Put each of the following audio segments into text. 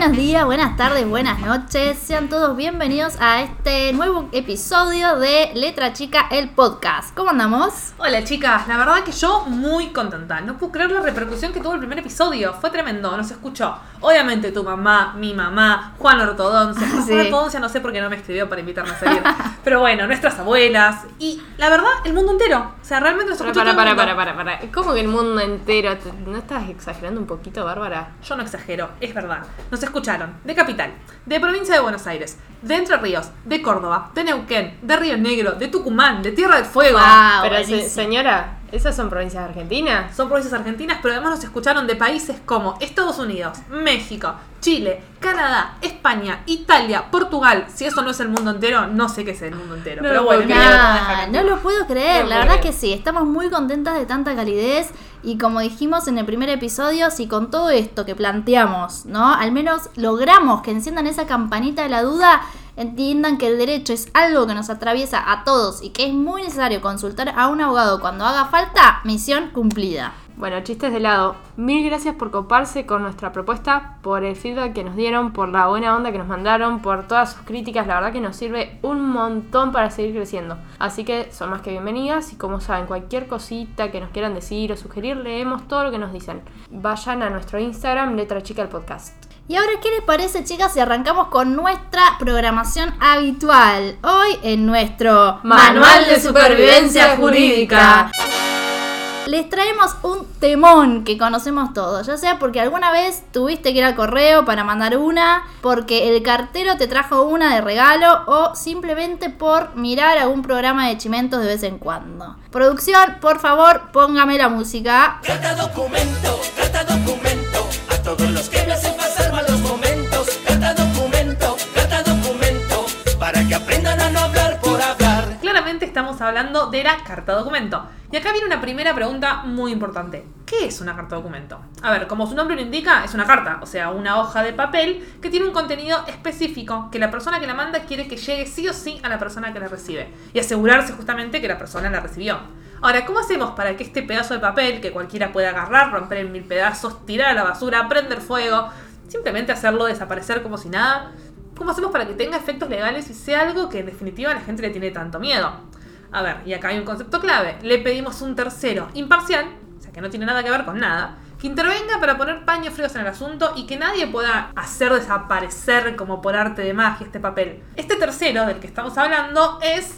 Buenos días, buenas tardes, buenas noches. Sean todos bienvenidos a este nuevo episodio de Letra Chica, el podcast. ¿Cómo andamos? Hola chicas, la verdad que yo muy contenta. No puedo creer la repercusión que tuvo el primer episodio. Fue tremendo, nos escuchó. Obviamente tu mamá, mi mamá, Juan Ortodoncia. Juan Sí. Ortodoncia no sé por qué no me escribió para invitarme a salir. Pero bueno, nuestras abuelas. Y la verdad, el mundo entero. O sea, realmente nos escuchó para, todo el para, mundo. para, para, para. ¿Cómo que el mundo entero? ¿Te- ¿No estás exagerando un poquito, Bárbara? Yo no exagero, es verdad. Nos escucharon de Capital, de provincia de Buenos Aires, de Entre Ríos, de Córdoba, de Neuquén, de Río Negro, de Tucumán, de Tierra del Fuego. Wow, Pero se- señora, ¿esas son provincias argentinas? Son provincias argentinas, pero además nos escucharon de países como Estados Unidos, México, Chile, Canadá, España, Italia, Portugal. Si eso no es el mundo entero, no sé qué es el mundo entero. No pero lo bueno, creer. Nah, no lo puedo creer, No la lo verdad puedo que sí, estamos muy contentas de tanta calidez y como dijimos en el primer episodio, si con todo esto que planteamos, ¿no? Al menos logramos que enciendan esa campanita de la duda, entiendan que el derecho es algo que nos atraviesa a todos y que es muy necesario consultar a un abogado cuando haga falta, misión cumplida. Bueno, chistes de lado. Mil gracias por coparse con nuestra propuesta, por el feedback que nos dieron, por la buena onda que nos mandaron, por todas sus críticas. La verdad que nos sirve un montón para seguir creciendo. Así que son más que bienvenidas y como saben, cualquier cosita que nos quieran decir o sugerir, leemos todo lo que nos dicen. Vayan a nuestro Instagram, letra chica el podcast. Y ahora, ¿qué les parece, chicas, si arrancamos con nuestra programación habitual? Hoy en nuestro Manual de Supervivencia Jurídica. Les traemos un temón que conocemos todos, ya sea porque alguna vez tuviste que ir al correo para mandar una, porque el cartero te trajo una de regalo o simplemente por mirar algún programa de chimentos de vez en cuando. Producción, por favor, póngame la música. Carta documento, carta documento, a todos los que me hacen hablando de la carta documento. Y acá viene una primera pregunta muy importante. ¿Qué es una carta documento? A ver, como su nombre lo indica, es una carta, o sea, una hoja de papel que tiene un contenido específico que la persona que la manda quiere que llegue sí o sí a la persona que la recibe y asegurarse justamente que la persona la recibió. Ahora, ¿cómo hacemos para que este pedazo de papel, que cualquiera pueda agarrar, romper en mil pedazos, tirar a la basura, prender fuego, simplemente hacerlo desaparecer como si nada? ¿Cómo hacemos para que tenga efectos legales y sea algo que en definitiva la gente le tiene tanto miedo? A ver, y acá hay un concepto clave. Le pedimos un tercero imparcial, o sea que no tiene nada que ver con nada, que intervenga para poner paños fríos en el asunto y que nadie pueda hacer desaparecer como por arte de magia este papel. Este tercero del que estamos hablando es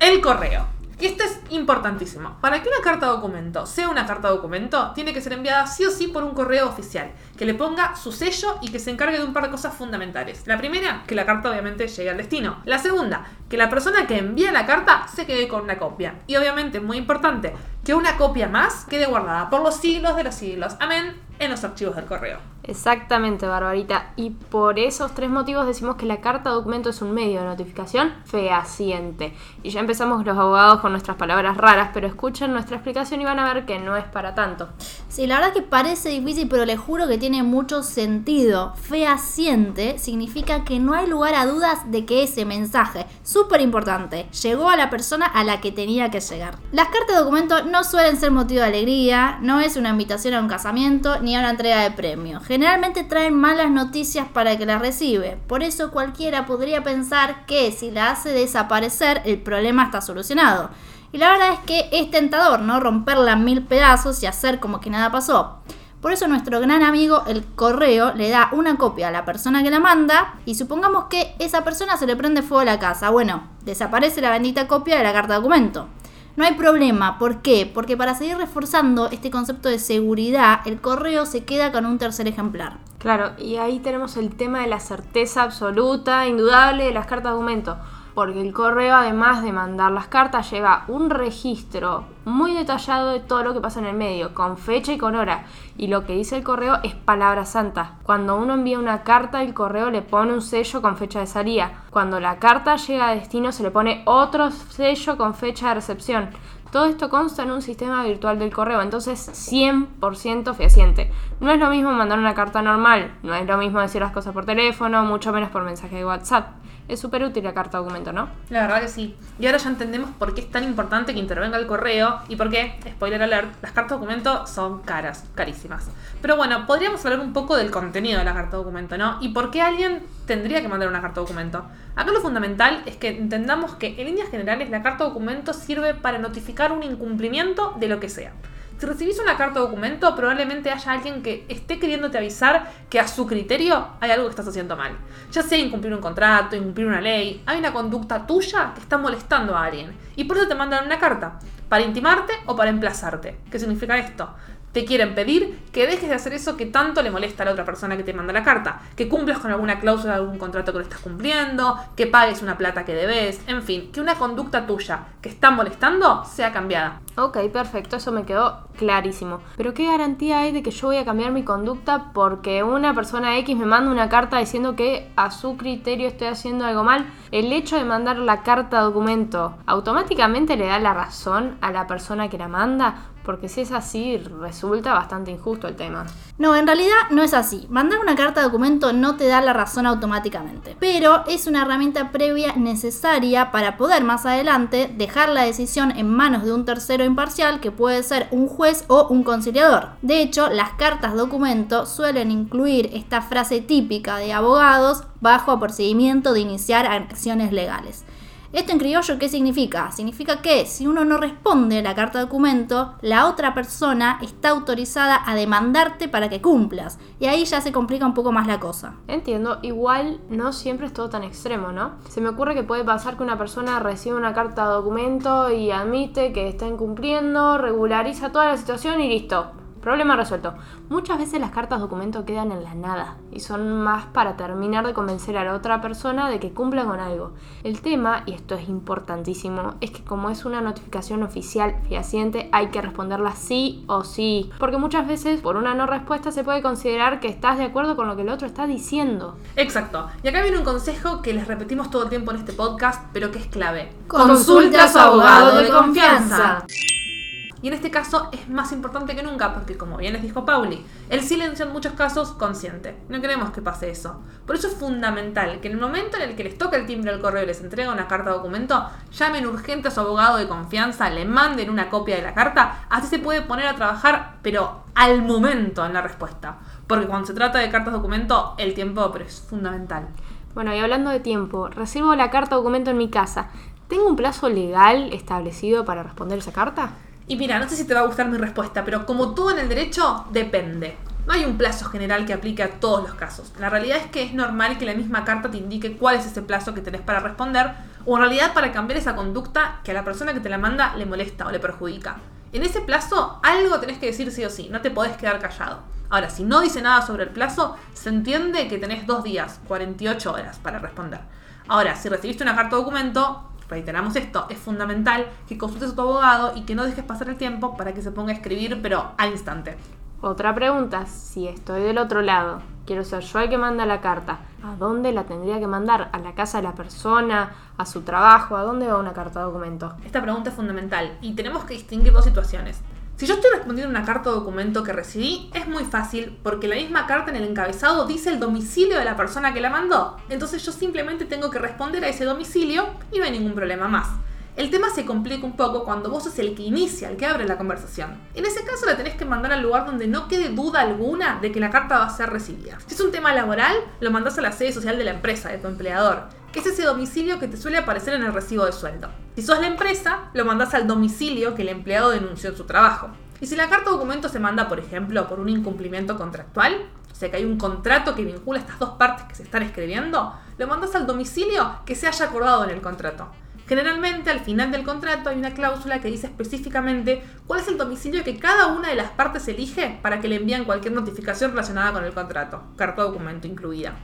el correo. Y esto es importantísimo. Para que una carta documento sea una carta documento, tiene que ser enviada sí o sí por un correo oficial, que le ponga su sello y que se encargue de un par de cosas fundamentales. La primera, que la carta obviamente llegue al destino. La segunda, que la persona que envía la carta se quede con una copia. Y obviamente, muy importante, que una copia más quede guardada por los siglos de los siglos. Amén. En los archivos del correo. Exactamente, Barbarita. Y por esos tres motivos decimos que la carta documento es un medio de notificación fehaciente. Y ya empezamos los abogados con nuestras palabras raras, pero escuchen nuestra explicación y van a ver que no es para tanto. Sí, la verdad que parece difícil, pero les juro que tiene mucho sentido. Fehaciente significa que no hay lugar a dudas de que ese mensaje, súper importante, llegó a la persona a la que tenía que llegar. Las cartas de documento no suelen ser motivo de alegría, no es una invitación a un casamiento ni a una entrega de premio. Generalmente traen malas noticias para el que las recibe. Por eso cualquiera podría pensar que si la hace desaparecer, el problema está solucionado. Y la verdad es que es tentador, ¿no? Romperla en mil pedazos y hacer como que nada pasó. Por eso nuestro gran amigo el correo le da una copia a la persona que la manda y supongamos que esa persona se le prende fuego a la casa. Bueno, desaparece la bendita copia de la carta documento. No hay problema, ¿por qué? Porque para seguir reforzando este concepto de seguridad, el correo se queda con un tercer ejemplar. Claro, y ahí tenemos el tema de la certeza absoluta, indudable de las cartas documento. Porque el correo, además de mandar las cartas, lleva un registro muy detallado de todo lo que pasa en el medio, con fecha y con hora. Y lo que dice el correo es palabra santa. Cuando uno envía una carta, el correo le pone un sello con fecha de salida. Cuando la carta llega a destino, se le pone otro sello con fecha de recepción. Todo esto consta en un sistema virtual del correo, entonces 100% fehaciente. No es lo mismo mandar una carta normal, no es lo mismo decir las cosas por teléfono, mucho menos por mensaje de WhatsApp. Es súper útil la carta documento, ¿no? La verdad que sí. Y ahora ya entendemos por qué es tan importante que intervenga el correo y por qué, spoiler alert, las cartas documento son caras, carísimas. Pero bueno, podríamos hablar un poco del contenido de la carta documento, ¿no? Y por qué alguien tendría que mandar una carta documento. Acá lo fundamental es que entendamos que en líneas generales la carta documento sirve para notificar un incumplimiento de lo que sea. Si recibís una carta documento, probablemente haya alguien que esté queriéndote avisar que a su criterio hay algo que estás haciendo mal. Ya sea incumplir un contrato, incumplir una ley, hay una conducta tuya que está molestando a alguien. Y por eso te mandan una carta, para intimarte o para emplazarte. ¿Qué significa esto? Te quieren pedir que dejes de hacer eso que tanto le molesta a la otra persona que te manda la carta, que cumplas con alguna cláusula de algún contrato que no estás cumpliendo, que pagues una plata que debes, en fin, que una conducta tuya que está molestando sea cambiada. Ok, perfecto, eso me quedó clarísimo. Pero ¿qué garantía hay de que yo voy a cambiar mi conducta porque una persona X me manda una carta diciendo que a su criterio estoy haciendo algo mal? El hecho de mandar la carta documento automáticamente le da la razón a la persona que la manda porque si es así, resulta bastante injusto el tema. No, en realidad no es así. Mandar una carta de documento no te da la razón automáticamente, pero es una herramienta previa necesaria para poder más adelante dejar la decisión en manos de un tercero imparcial que puede ser un juez o un conciliador. De hecho, las cartas documento suelen incluir esta frase típica de abogados bajo procedimiento de iniciar acciones legales. Esto en criollo, ¿qué significa? Significa que si uno no responde la carta de documento, la otra persona está autorizada a demandarte para que cumplas. Y ahí ya se complica un poco más la cosa. Entiendo, igual no siempre es todo tan extremo, ¿no? Se me ocurre que puede pasar que una persona recibe una carta de documento y admite que está incumpliendo, regulariza toda la situación y listo Problema resuelto. Muchas veces las cartas documento quedan en la nada y son más para terminar de convencer a la otra persona de que cumpla con algo. El tema, y esto es importantísimo, es que como es una notificación oficial fehaciente hay que responderla sí o sí. Porque muchas veces por una no respuesta se puede considerar que estás de acuerdo con lo que el otro está diciendo. Exacto. Y acá viene un consejo que les repetimos todo el tiempo en este podcast, pero que es clave. Consulta a su abogado de confianza. Y en este caso es más importante que nunca porque, como bien les dijo Pauli, el silencio en muchos casos consciente. No queremos que pase eso. Por eso es fundamental que en el momento en el que les toca el timbre al correo y les entrega una carta de documento, llamen urgente a su abogado de confianza, le manden una copia de la carta, así se puede poner a trabajar, pero al momento en la respuesta. Porque cuando se trata de cartas documento, el tiempo es fundamental. Bueno, y hablando de tiempo, recibo la carta documento en mi casa. ¿Tengo un plazo legal establecido para responder esa carta? Y mira, no sé si te va a gustar mi respuesta, pero como todo en el derecho, depende. No hay un plazo general que aplique a todos los casos. La realidad es que es normal que la misma carta te indique cuál es ese plazo que tenés para responder, o en realidad para cambiar esa conducta que a la persona que te la manda le molesta o le perjudica. En ese plazo algo tenés que decir sí o sí, no te podés quedar callado. Ahora, si no dice nada sobre el plazo, se entiende que tenés dos días, 48 horas para responder. Ahora, si recibiste una carta documento, reiteramos esto, es fundamental que consultes a tu abogado y que no dejes pasar el tiempo para que se ponga a escribir, pero al instante. Otra pregunta, si estoy del otro lado, quiero ser yo el que manda la carta, ¿a dónde la tendría que mandar? ¿A la casa de la persona? ¿A su trabajo? ¿A dónde va una carta de documento? Esta pregunta es fundamental y tenemos que distinguir dos situaciones. Si yo estoy respondiendo una carta o documento que recibí, es muy fácil porque la misma carta en el encabezado dice el domicilio de la persona que la mandó. Entonces yo simplemente tengo que responder a ese domicilio y no hay ningún problema más. El tema se complica un poco cuando vos sos el que inicia, el que abre la conversación. En ese caso la tenés que mandar al lugar donde no quede duda alguna de que la carta va a ser recibida. Si es un tema laboral, lo mandás a la sede social de la empresa, de tu empleador que es ese domicilio que te suele aparecer en el recibo de sueldo. Si sos la empresa, lo mandás al domicilio que el empleado denunció en su trabajo. Y si la carta de documento se manda, por ejemplo, por un incumplimiento contractual, o sea que hay un contrato que vincula estas dos partes que se están escribiendo, lo mandas al domicilio que se haya acordado en el contrato. Generalmente al final del contrato hay una cláusula que dice específicamente cuál es el domicilio que cada una de las partes elige para que le envíen cualquier notificación relacionada con el contrato, carta de documento incluida.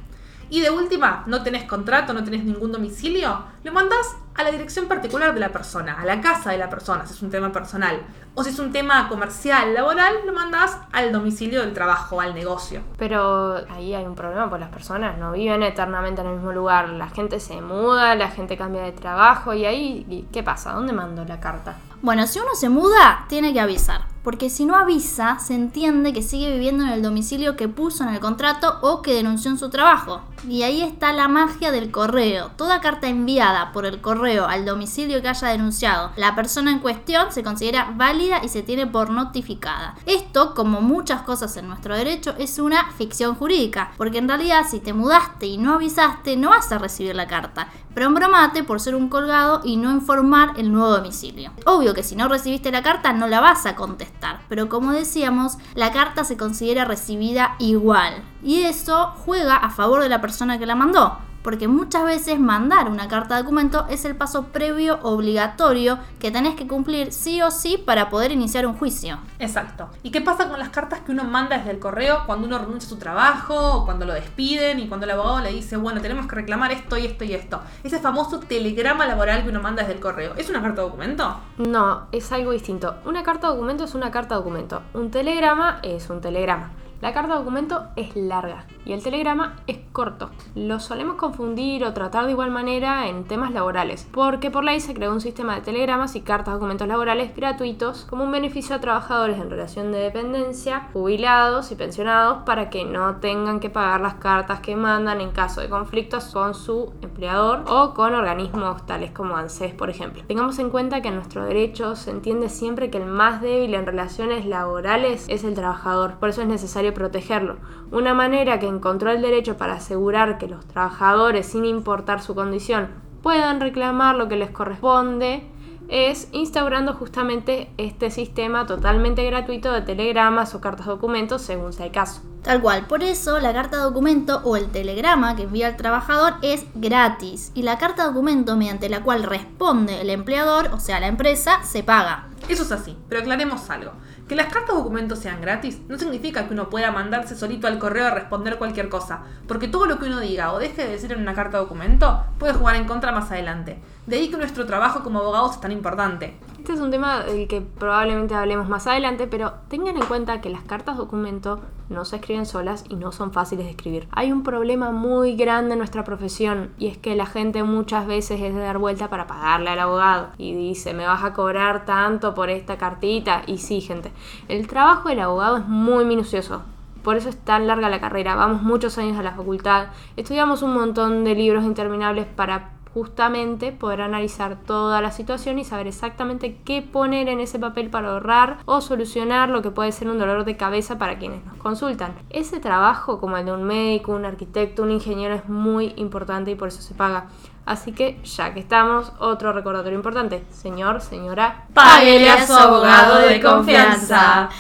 Y de última, no tenés contrato, no tenés ningún domicilio, lo mandás a la dirección particular de la persona, a la casa de la persona, si es un tema personal. O si es un tema comercial, laboral, lo mandás al domicilio del trabajo, al negocio. Pero ahí hay un problema, porque las personas no viven eternamente en el mismo lugar. La gente se muda, la gente cambia de trabajo y ahí, ¿qué pasa? ¿Dónde mando la carta? Bueno, si uno se muda, tiene que avisar. Porque si no avisa, se entiende que sigue viviendo en el domicilio que puso en el contrato o que denunció en su trabajo. Y ahí está la magia del correo. Toda carta enviada por el correo al domicilio que haya denunciado la persona en cuestión se considera válida y se tiene por notificada. Esto, como muchas cosas en nuestro derecho, es una ficción jurídica, porque en realidad si te mudaste y no avisaste, no vas a recibir la carta. Pero embromate por ser un colgado y no informar el nuevo domicilio. Obvio que si no recibiste la carta no la vas a contestar, pero como decíamos, la carta se considera recibida igual. Y eso juega a favor de la persona que la mandó porque muchas veces mandar una carta de documento es el paso previo obligatorio que tenés que cumplir sí o sí para poder iniciar un juicio. Exacto. ¿Y qué pasa con las cartas que uno manda desde el correo cuando uno renuncia a su trabajo, o cuando lo despiden y cuando el abogado le dice, bueno, tenemos que reclamar esto y esto y esto? Ese famoso telegrama laboral que uno manda desde el correo, ¿es una carta de documento? No, es algo distinto. Una carta de documento es una carta de documento. Un telegrama es un telegrama. La carta de documento es larga y el telegrama es corto. Lo solemos confundir o tratar de igual manera en temas laborales, porque por ley se creó un sistema de telegramas y cartas de documentos laborales gratuitos como un beneficio a trabajadores en relación de dependencia, jubilados y pensionados para que no tengan que pagar las cartas que mandan en caso de conflictos con su empleador o con organismos tales como ANSES, por ejemplo. Tengamos en cuenta que en nuestro derecho se entiende siempre que el más débil en relaciones laborales es el trabajador, por eso es necesario protegerlo. Una manera que encontró el derecho para asegurar que los trabajadores, sin importar su condición, puedan reclamar lo que les corresponde es instaurando justamente este sistema totalmente gratuito de telegramas o cartas documentos según sea el caso. Tal cual, por eso la carta documento o el telegrama que envía el trabajador es gratis y la carta documento mediante la cual responde el empleador, o sea la empresa, se paga. Eso es así, pero aclaremos algo. Que las cartas documentos sean gratis no significa que uno pueda mandarse solito al correo a responder cualquier cosa, porque todo lo que uno diga o deje de decir en una carta documento puede jugar en contra más adelante. De ahí que nuestro trabajo como abogados es tan importante. Este es un tema del que probablemente hablemos más adelante, pero tengan en cuenta que las cartas documento no se escriben solas y no son fáciles de escribir. Hay un problema muy grande en nuestra profesión y es que la gente muchas veces es de dar vuelta para pagarle al abogado y dice, me vas a cobrar tanto por esta cartita. Y sí, gente, el trabajo del abogado es muy minucioso. Por eso es tan larga la carrera. Vamos muchos años a la facultad. Estudiamos un montón de libros interminables para justamente poder analizar toda la situación y saber exactamente qué poner en ese papel para ahorrar o solucionar lo que puede ser un dolor de cabeza para quienes nos consultan. Ese trabajo, como el de un médico, un arquitecto, un ingeniero, es muy importante y por eso se paga. Así que, ya que estamos, otro recordatorio importante. Señor, señora, Páguele a su abogado de confianza.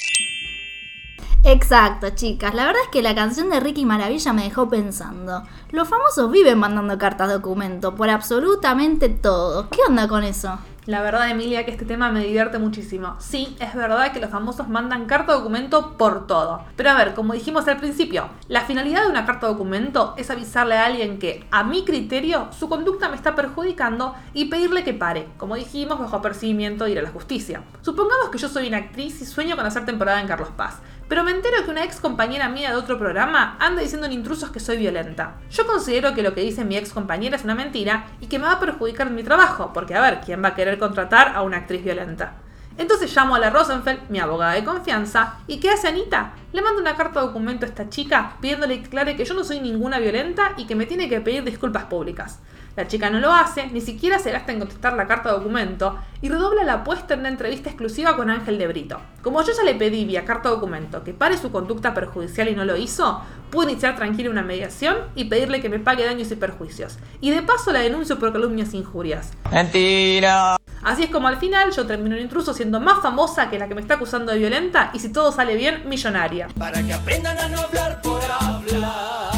Exacto, chicas. La verdad es que la canción de Ricky Maravilla me dejó pensando. Los famosos viven mandando cartas documento por absolutamente todo. ¿Qué onda con eso? La verdad, Emilia, que este tema me divierte muchísimo. Sí, es verdad que los famosos mandan carta documento por todo. Pero a ver, como dijimos al principio, la finalidad de una carta documento es avisarle a alguien que, a mi criterio, su conducta me está perjudicando y pedirle que pare. Como dijimos, bajo apercibimiento de ir a la justicia. Supongamos que yo soy una actriz y sueño con hacer temporada en Carlos Paz. Pero me entero que una ex compañera mía de otro programa anda diciendo en intrusos que soy violenta. Yo considero que lo que dice mi ex compañera es una mentira y que me va a perjudicar en mi trabajo, porque a ver, ¿quién va a querer contratar a una actriz violenta? Entonces llamo a la Rosenfeld, mi abogada de confianza, y ¿qué hace Anita? Le mando una carta de documento a esta chica pidiéndole que aclare que yo no soy ninguna violenta y que me tiene que pedir disculpas públicas. La chica no lo hace, ni siquiera se gasta en contestar la carta de documento y redobla la apuesta en una entrevista exclusiva con Ángel de Brito. Como yo ya le pedí vía carta de documento que pare su conducta perjudicial y no lo hizo, pude iniciar tranquila una mediación y pedirle que me pague daños y perjuicios. Y de paso la denuncio por calumnias e injurias. Mentira. Así es como al final yo termino un intruso siendo más famosa que la que me está acusando de violenta y si todo sale bien, millonaria. Para que aprendan a no hablar por hablar.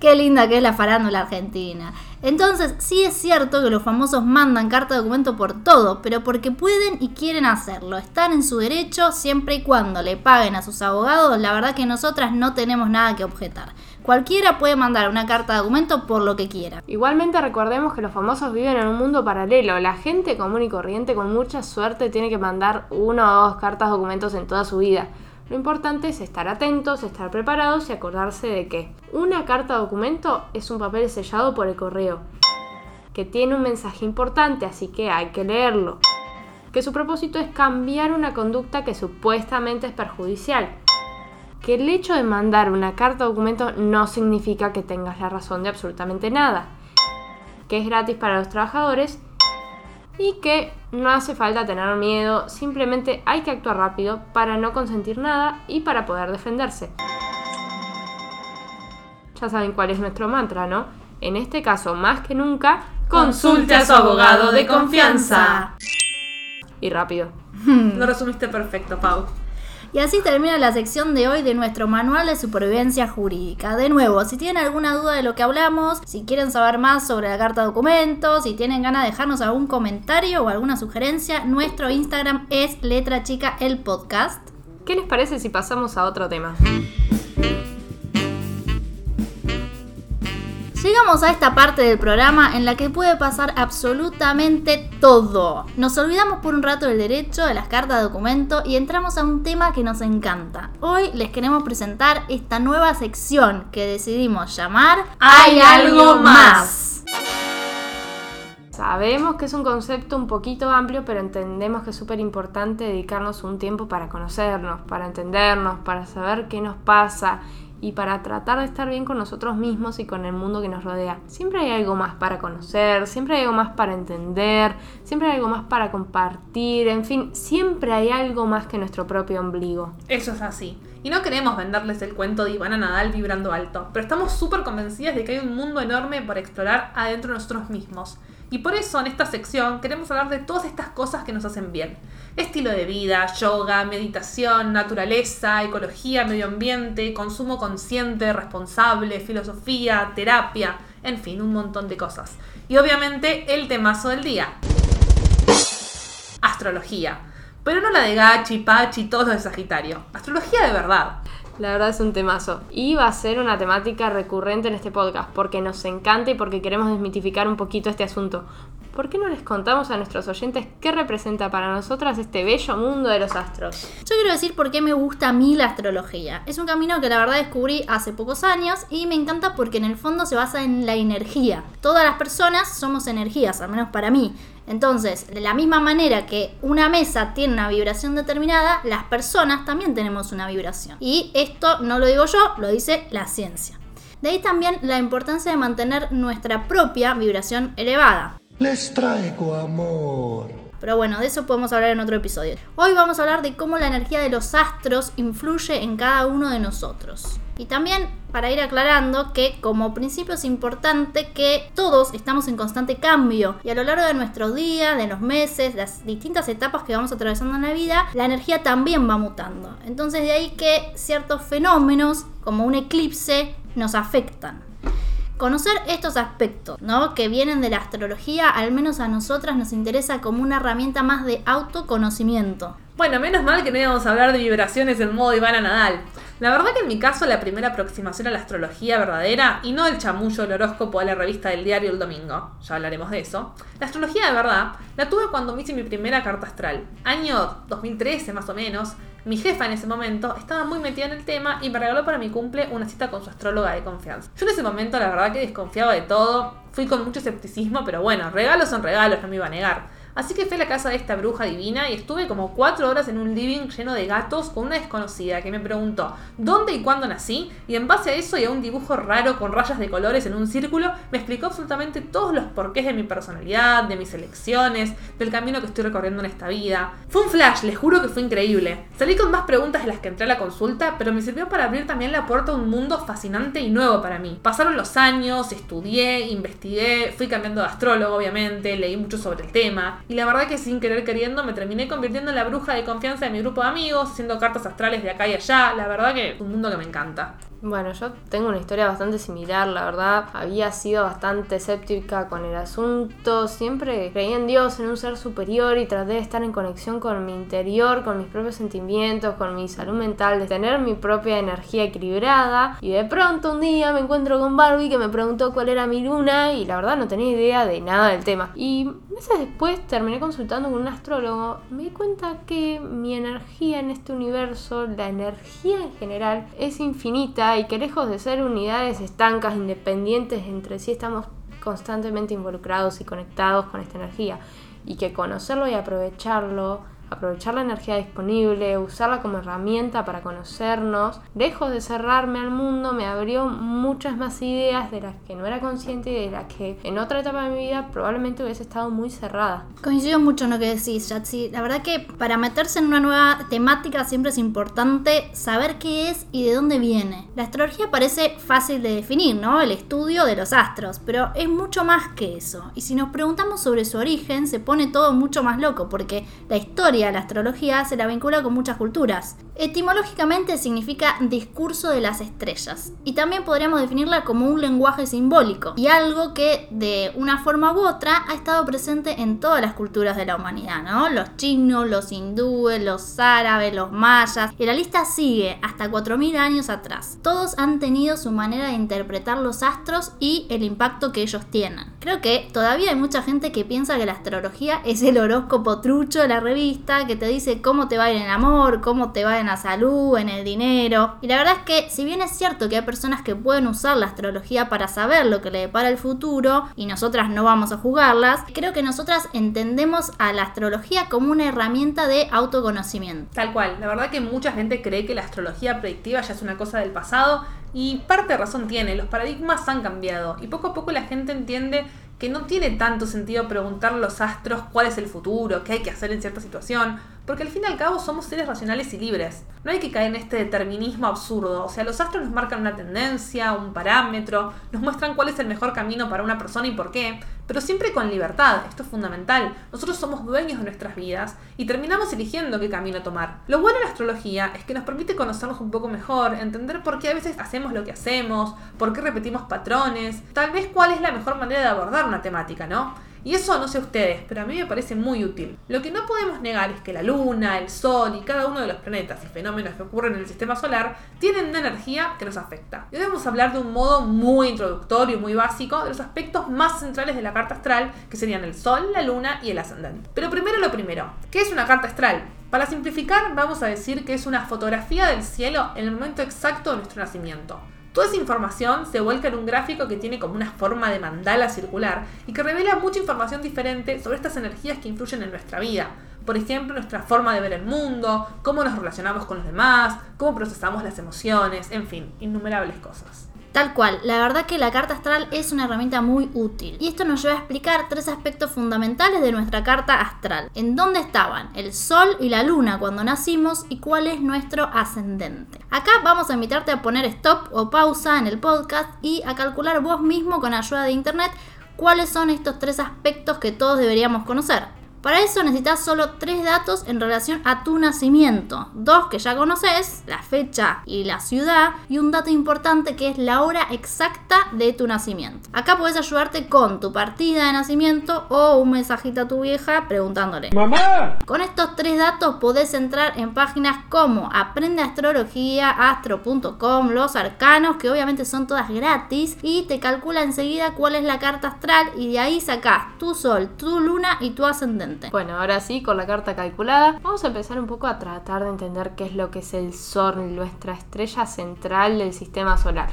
Qué linda que es la farándula argentina. Entonces, sí es cierto que los famosos mandan carta de documento por todo, pero porque pueden y quieren hacerlo. Están en su derecho siempre y cuando le paguen a sus abogados. La verdad que nosotras no tenemos nada que objetar. Cualquiera puede mandar una carta de documento por lo que quiera. Igualmente recordemos que los famosos viven en un mundo paralelo. La gente común y corriente con mucha suerte tiene que mandar una o dos cartas documentos en toda su vida. Lo importante es estar atentos, estar preparados y acordarse de que una carta documento es un papel sellado por el correo, que tiene un mensaje importante, así que hay que leerlo. que su propósito es cambiar una conducta que supuestamente es perjudicial. Que el hecho de mandar una carta documento no significa que tengas la razón de absolutamente nada. Que es gratis para los trabajadores y que no hace falta tener miedo, simplemente hay que actuar rápido para no consentir nada y para poder defenderse. Ya saben cuál es nuestro mantra, ¿no? En este caso, más que nunca, Consulte a su abogado de confianza. Y rápido. Lo resumiste perfecto, Pau. Y así termina la sección de hoy de nuestro manual de supervivencia jurídica. De nuevo, si tienen alguna duda de lo que hablamos, si quieren saber más sobre la carta documento, si tienen ganas de dejarnos algún comentario o alguna sugerencia, nuestro Instagram es letra chica el podcast. ¿Qué les parece si pasamos a otro tema? Llegamos a esta parte del programa en la que puede pasar absolutamente todo. Nos olvidamos por un rato del derecho, de las cartas de documento y entramos a un tema que nos encanta. Hoy les queremos presentar esta nueva sección que decidimos llamar Hay algo más. Sabemos que es un concepto un poquito amplio, pero entendemos que es súper importante dedicarnos un tiempo para conocernos, para entendernos, para saber qué nos pasa y para tratar de estar bien con nosotros mismos y con el mundo que nos rodea. Siempre hay algo más para conocer, siempre hay algo más para entender, siempre hay algo más para compartir, en fin, siempre hay algo más que nuestro propio ombligo. Eso es así. Y no queremos venderles el cuento de Ivana Nadal vibrando alto, pero estamos súper convencidas de que hay un mundo enorme por explorar adentro de nosotros mismos. Y por eso en esta sección queremos hablar de todas estas cosas que nos hacen bien. Estilo de vida, yoga, meditación, naturaleza, ecología, medio ambiente, consumo consciente, responsable, filosofía, terapia, en fin, un montón de cosas. Y obviamente el temazo del día. Astrología. Pero no la de Gachi, Pachi, todos los de Sagitario. Astrología de verdad. La verdad es un temazo. Y va a ser una temática recurrente en este podcast, porque nos encanta y porque queremos desmitificar un poquito este asunto. ¿Por qué no les contamos a nuestros oyentes qué representa para nosotras este bello mundo de los astros? Yo quiero decir por qué me gusta a mí la astrología. Es un camino que la verdad descubrí hace pocos años y me encanta porque en el fondo se basa en la energía. Todas las personas somos energías, al menos para mí. Entonces, de la misma manera que una mesa tiene una vibración determinada, las personas también tenemos una vibración. Y esto no lo digo yo, lo dice la ciencia. De ahí también la importancia de mantener nuestra propia vibración elevada. Les traigo amor. Pero bueno, de eso podemos hablar en otro episodio. Hoy vamos a hablar de cómo la energía de los astros influye en cada uno de nosotros. Y también para ir aclarando que como principio es importante que todos estamos en constante cambio y a lo largo de nuestros días, de los meses, las distintas etapas que vamos atravesando en la vida, la energía también va mutando. Entonces de ahí que ciertos fenómenos como un eclipse nos afectan. Conocer estos aspectos, ¿no? Que vienen de la astrología, al menos a nosotras nos interesa como una herramienta más de autoconocimiento. Bueno, menos mal que no íbamos a hablar de vibraciones en modo Ivana Nadal. La verdad que en mi caso la primera aproximación a la astrología verdadera, y no el chamullo del horóscopo a la revista del diario el domingo, ya hablaremos de eso, la astrología de verdad la tuve cuando me hice mi primera carta astral, año 2013 más o menos, mi jefa en ese momento estaba muy metida en el tema y me regaló para mi cumple una cita con su astróloga de confianza. Yo en ese momento la verdad que desconfiaba de todo, fui con mucho escepticismo, pero bueno, regalos son regalos, no me iba a negar. Así que fui a la casa de esta bruja divina y estuve como cuatro horas en un living lleno de gatos con una desconocida que me preguntó dónde y cuándo nací y en base a eso y a un dibujo raro con rayas de colores en un círculo me explicó absolutamente todos los porqués de mi personalidad, de mis elecciones, del camino que estoy recorriendo en esta vida. Fue un flash, les juro que fue increíble. Salí con más preguntas de las que entré a la consulta, pero me sirvió para abrir también la puerta a un mundo fascinante y nuevo para mí. Pasaron los años, estudié, investigué, fui cambiando de astrólogo obviamente, leí mucho sobre el tema y la verdad que sin querer queriendo me terminé convirtiendo en la bruja de confianza de mi grupo de amigos, haciendo cartas astrales de acá y allá. La verdad que es un mundo que me encanta. Bueno, yo tengo una historia bastante similar, la verdad. Había sido bastante escéptica con el asunto. Siempre creí en Dios, en un ser superior y traté de estar en conexión con mi interior, con mis propios sentimientos, con mi salud mental, de tener mi propia energía equilibrada. Y de pronto un día me encuentro con Barbie que me preguntó cuál era mi luna y la verdad no tenía idea de nada del tema. Y meses después terminé consultando con un astrólogo. Me di cuenta que mi energía en este universo, la energía en general, es infinita y que lejos de ser unidades estancas, independientes entre sí, estamos constantemente involucrados y conectados con esta energía. y que conocerlo y aprovecharlo aprovechar la energía disponible, usarla como herramienta para conocernos, lejos de cerrarme al mundo, me abrió muchas más ideas de las que no era consciente y de las que en otra etapa de mi vida probablemente hubiese estado muy cerrada. Coincido mucho en lo que decís, Yatsi. La verdad que para meterse en una nueva temática siempre es importante saber qué es y de dónde viene. La astrología parece fácil de definir, ¿no? El estudio de los astros, pero es mucho más que eso. Y si nos preguntamos sobre su origen, se pone todo mucho más loco, porque la historia la astrología se la vincula con muchas culturas. Etimológicamente significa discurso de las estrellas y también podríamos definirla como un lenguaje simbólico y algo que de una forma u otra ha estado presente en todas las culturas de la humanidad, ¿no? Los chinos, los hindúes, los árabes, los mayas y la lista sigue hasta 4.000 años atrás. Todos han tenido su manera de interpretar los astros y el impacto que ellos tienen. Creo que todavía hay mucha gente que piensa que la astrología es el horóscopo trucho de la revista que te dice cómo te va en el amor, cómo te va en la salud, en el dinero. Y la verdad es que si bien es cierto que hay personas que pueden usar la astrología para saber lo que le depara el futuro y nosotras no vamos a jugarlas, creo que nosotras entendemos a la astrología como una herramienta de autoconocimiento. Tal cual, la verdad que mucha gente cree que la astrología predictiva ya es una cosa del pasado y parte de razón tiene, los paradigmas han cambiado y poco a poco la gente entiende que no tiene tanto sentido preguntar a los astros cuál es el futuro, qué hay que hacer en cierta situación, porque al fin y al cabo somos seres racionales y libres. No hay que caer en este determinismo absurdo, o sea, los astros nos marcan una tendencia, un parámetro, nos muestran cuál es el mejor camino para una persona y por qué, pero siempre con libertad, esto es fundamental. Nosotros somos dueños de nuestras vidas y terminamos eligiendo qué camino tomar. Lo bueno de la astrología es que nos permite conocernos un poco mejor, entender por qué a veces hacemos lo que hacemos, por qué repetimos patrones, tal vez cuál es la mejor manera de abordar una temática, ¿no? Y eso no sé ustedes, pero a mí me parece muy útil. Lo que no podemos negar es que la Luna, el Sol y cada uno de los planetas y fenómenos que ocurren en el sistema solar tienen una energía que nos afecta. Y hoy vamos a hablar de un modo muy introductorio, muy básico, de los aspectos más centrales de la carta astral, que serían el Sol, la Luna y el ascendente. Pero primero lo primero, ¿qué es una carta astral? Para simplificar, vamos a decir que es una fotografía del cielo en el momento exacto de nuestro nacimiento. Toda esa información se vuelca en un gráfico que tiene como una forma de mandala circular y que revela mucha información diferente sobre estas energías que influyen en nuestra vida. Por ejemplo, nuestra forma de ver el mundo, cómo nos relacionamos con los demás, cómo procesamos las emociones, en fin, innumerables cosas. Tal cual, la verdad que la carta astral es una herramienta muy útil. Y esto nos lleva a explicar tres aspectos fundamentales de nuestra carta astral. En dónde estaban el sol y la luna cuando nacimos y cuál es nuestro ascendente. Acá vamos a invitarte a poner stop o pausa en el podcast y a calcular vos mismo con ayuda de internet cuáles son estos tres aspectos que todos deberíamos conocer. Para eso necesitas solo tres datos en relación a tu nacimiento. Dos que ya conoces, la fecha y la ciudad, y un dato importante que es la hora exacta de tu nacimiento. Acá puedes ayudarte con tu partida de nacimiento o un mensajito a tu vieja preguntándole. ¡Mamá! Con estos tres datos podés entrar en páginas como Aprende Astrología, astro.com, Los Arcanos, que obviamente son todas gratis, y te calcula enseguida cuál es la carta astral y de ahí sacás tu sol, tu luna y tu ascendente. Bueno, ahora sí, con la carta calculada, vamos a empezar un poco a tratar de entender qué es lo que es el Sol, nuestra estrella central del sistema solar.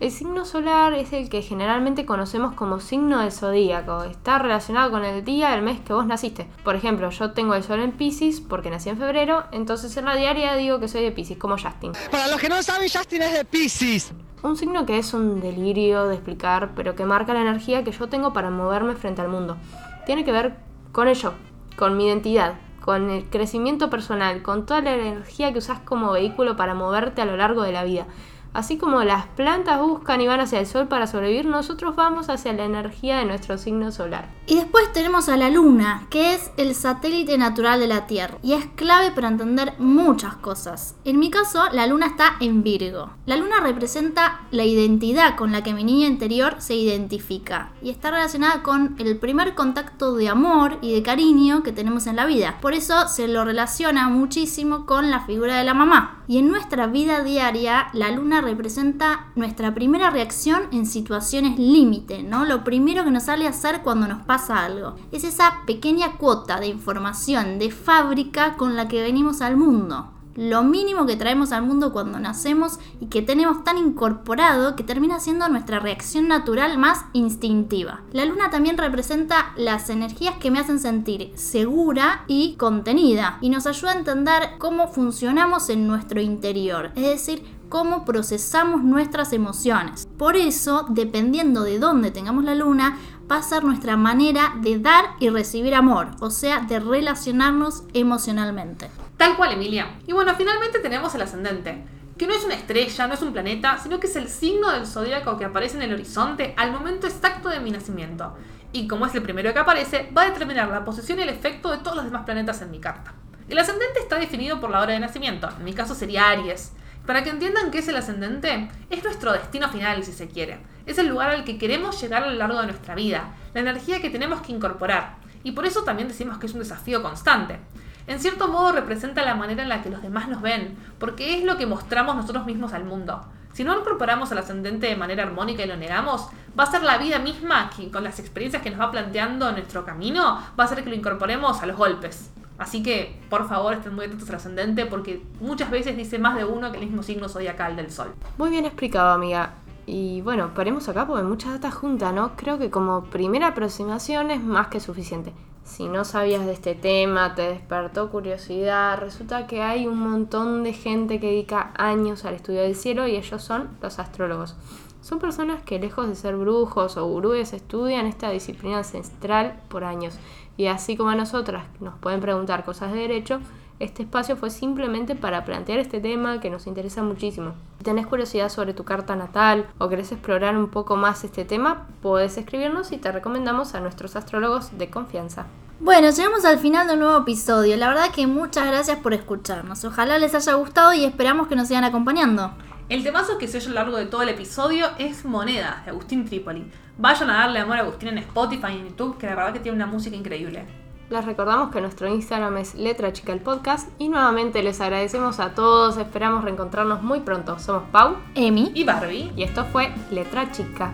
El signo solar es el que generalmente conocemos como signo del zodíaco. Está relacionado con el día del mes que vos naciste. Por ejemplo, yo tengo el sol en Pisces porque nací en febrero, entonces en la diaria digo que soy de Pisces, como Justin. Para los que no saben, Justin es de Pisces. Un signo que es un delirio de explicar, pero que marca la energía que yo tengo para moverme frente al mundo. Tiene que ver con ello, con mi identidad, con el crecimiento personal, con toda la energía que usas como vehículo para moverte a lo largo de la vida. Así como las plantas buscan y van hacia el sol para sobrevivir, nosotros vamos hacia la energía de nuestro signo solar. Y después tenemos a la Luna, que es el satélite natural de la Tierra, y es clave para entender muchas cosas. En mi caso, la Luna está en Virgo. La Luna representa la identidad con la que mi niña interior se identifica, y está relacionada con el primer contacto de amor y de cariño que tenemos en la vida. Por eso se lo relaciona muchísimo con la figura de la mamá. Y en nuestra vida diaria, la Luna representa nuestra primera reacción en situaciones límite, ¿no? Lo primero que nos sale a hacer cuando nos pasa algo. Es esa pequeña cuota de información de fábrica con la que venimos al mundo. lo mínimo que traemos al mundo cuando nacemos y que tenemos tan incorporado que termina siendo nuestra reacción natural más instintiva. La luna también representa las energías que me hacen sentir segura y contenida y nos ayuda a entender cómo funcionamos en nuestro interior, es decir, cómo procesamos nuestras emociones. Por eso, dependiendo de dónde tengamos la luna, va a ser nuestra manera de dar y recibir amor, o sea, de relacionarnos emocionalmente. Tal cual, Emilia. Y bueno, finalmente tenemos el ascendente, que no es una estrella, no es un planeta, sino que es el signo del zodíaco que aparece en el horizonte al momento exacto de mi nacimiento. Y como es el primero que aparece, va a determinar la posición y el efecto de todos los demás planetas en mi carta. El ascendente está definido por la hora de nacimiento, en mi caso sería Aries. Para que entiendan qué es el ascendente, es nuestro destino final, si se quiere. Es el lugar al que queremos llegar a lo largo de nuestra vida, la energía que tenemos que incorporar. Y por eso también decimos que es un desafío constante. En cierto modo representa la manera en la que los demás nos ven, porque es lo que mostramos nosotros mismos al mundo. Si no incorporamos al ascendente de manera armónica y lo negamos, va a ser la vida misma que con las experiencias que nos va planteando nuestro camino, va a ser que lo incorporemos a los golpes. Así que, por favor, estén muy atentos al porque muchas veces dice más de uno que el mismo signo zodiacal del sol. Muy bien explicado, amiga. Y bueno, paremos acá porque mucha data junta, ¿no? Creo que como primera aproximación es más que suficiente. Si no sabías de este tema, te despertó curiosidad, resulta que hay un montón de gente que dedica años al estudio del cielo y ellos son los astrólogos. Son personas que lejos de ser brujos o gurúes estudian esta disciplina ancestral por años. Y así como a nosotras nos pueden preguntar cosas de derecho, este espacio fue simplemente para plantear este tema que nos interesa muchísimo. Si tenés curiosidad sobre tu carta natal o querés explorar un poco más este tema, podés escribirnos y te recomendamos a nuestros astrólogos de confianza. Bueno, llegamos al final de un nuevo episodio. La verdad que muchas gracias por escucharnos. Ojalá les haya gustado y esperamos que nos sigan acompañando. El temazo que se oye a lo largo de todo el episodio es Monedas, de Agustín Tripoli. Vayan a darle amor a Agustín en Spotify y en YouTube, que la verdad que tiene una música increíble. Les recordamos que nuestro Instagram es Letra Chica el Podcast y nuevamente les agradecemos a todos, esperamos reencontrarnos muy pronto. Somos Pau Emi. Y Barbie. y esto fue Letra Chica.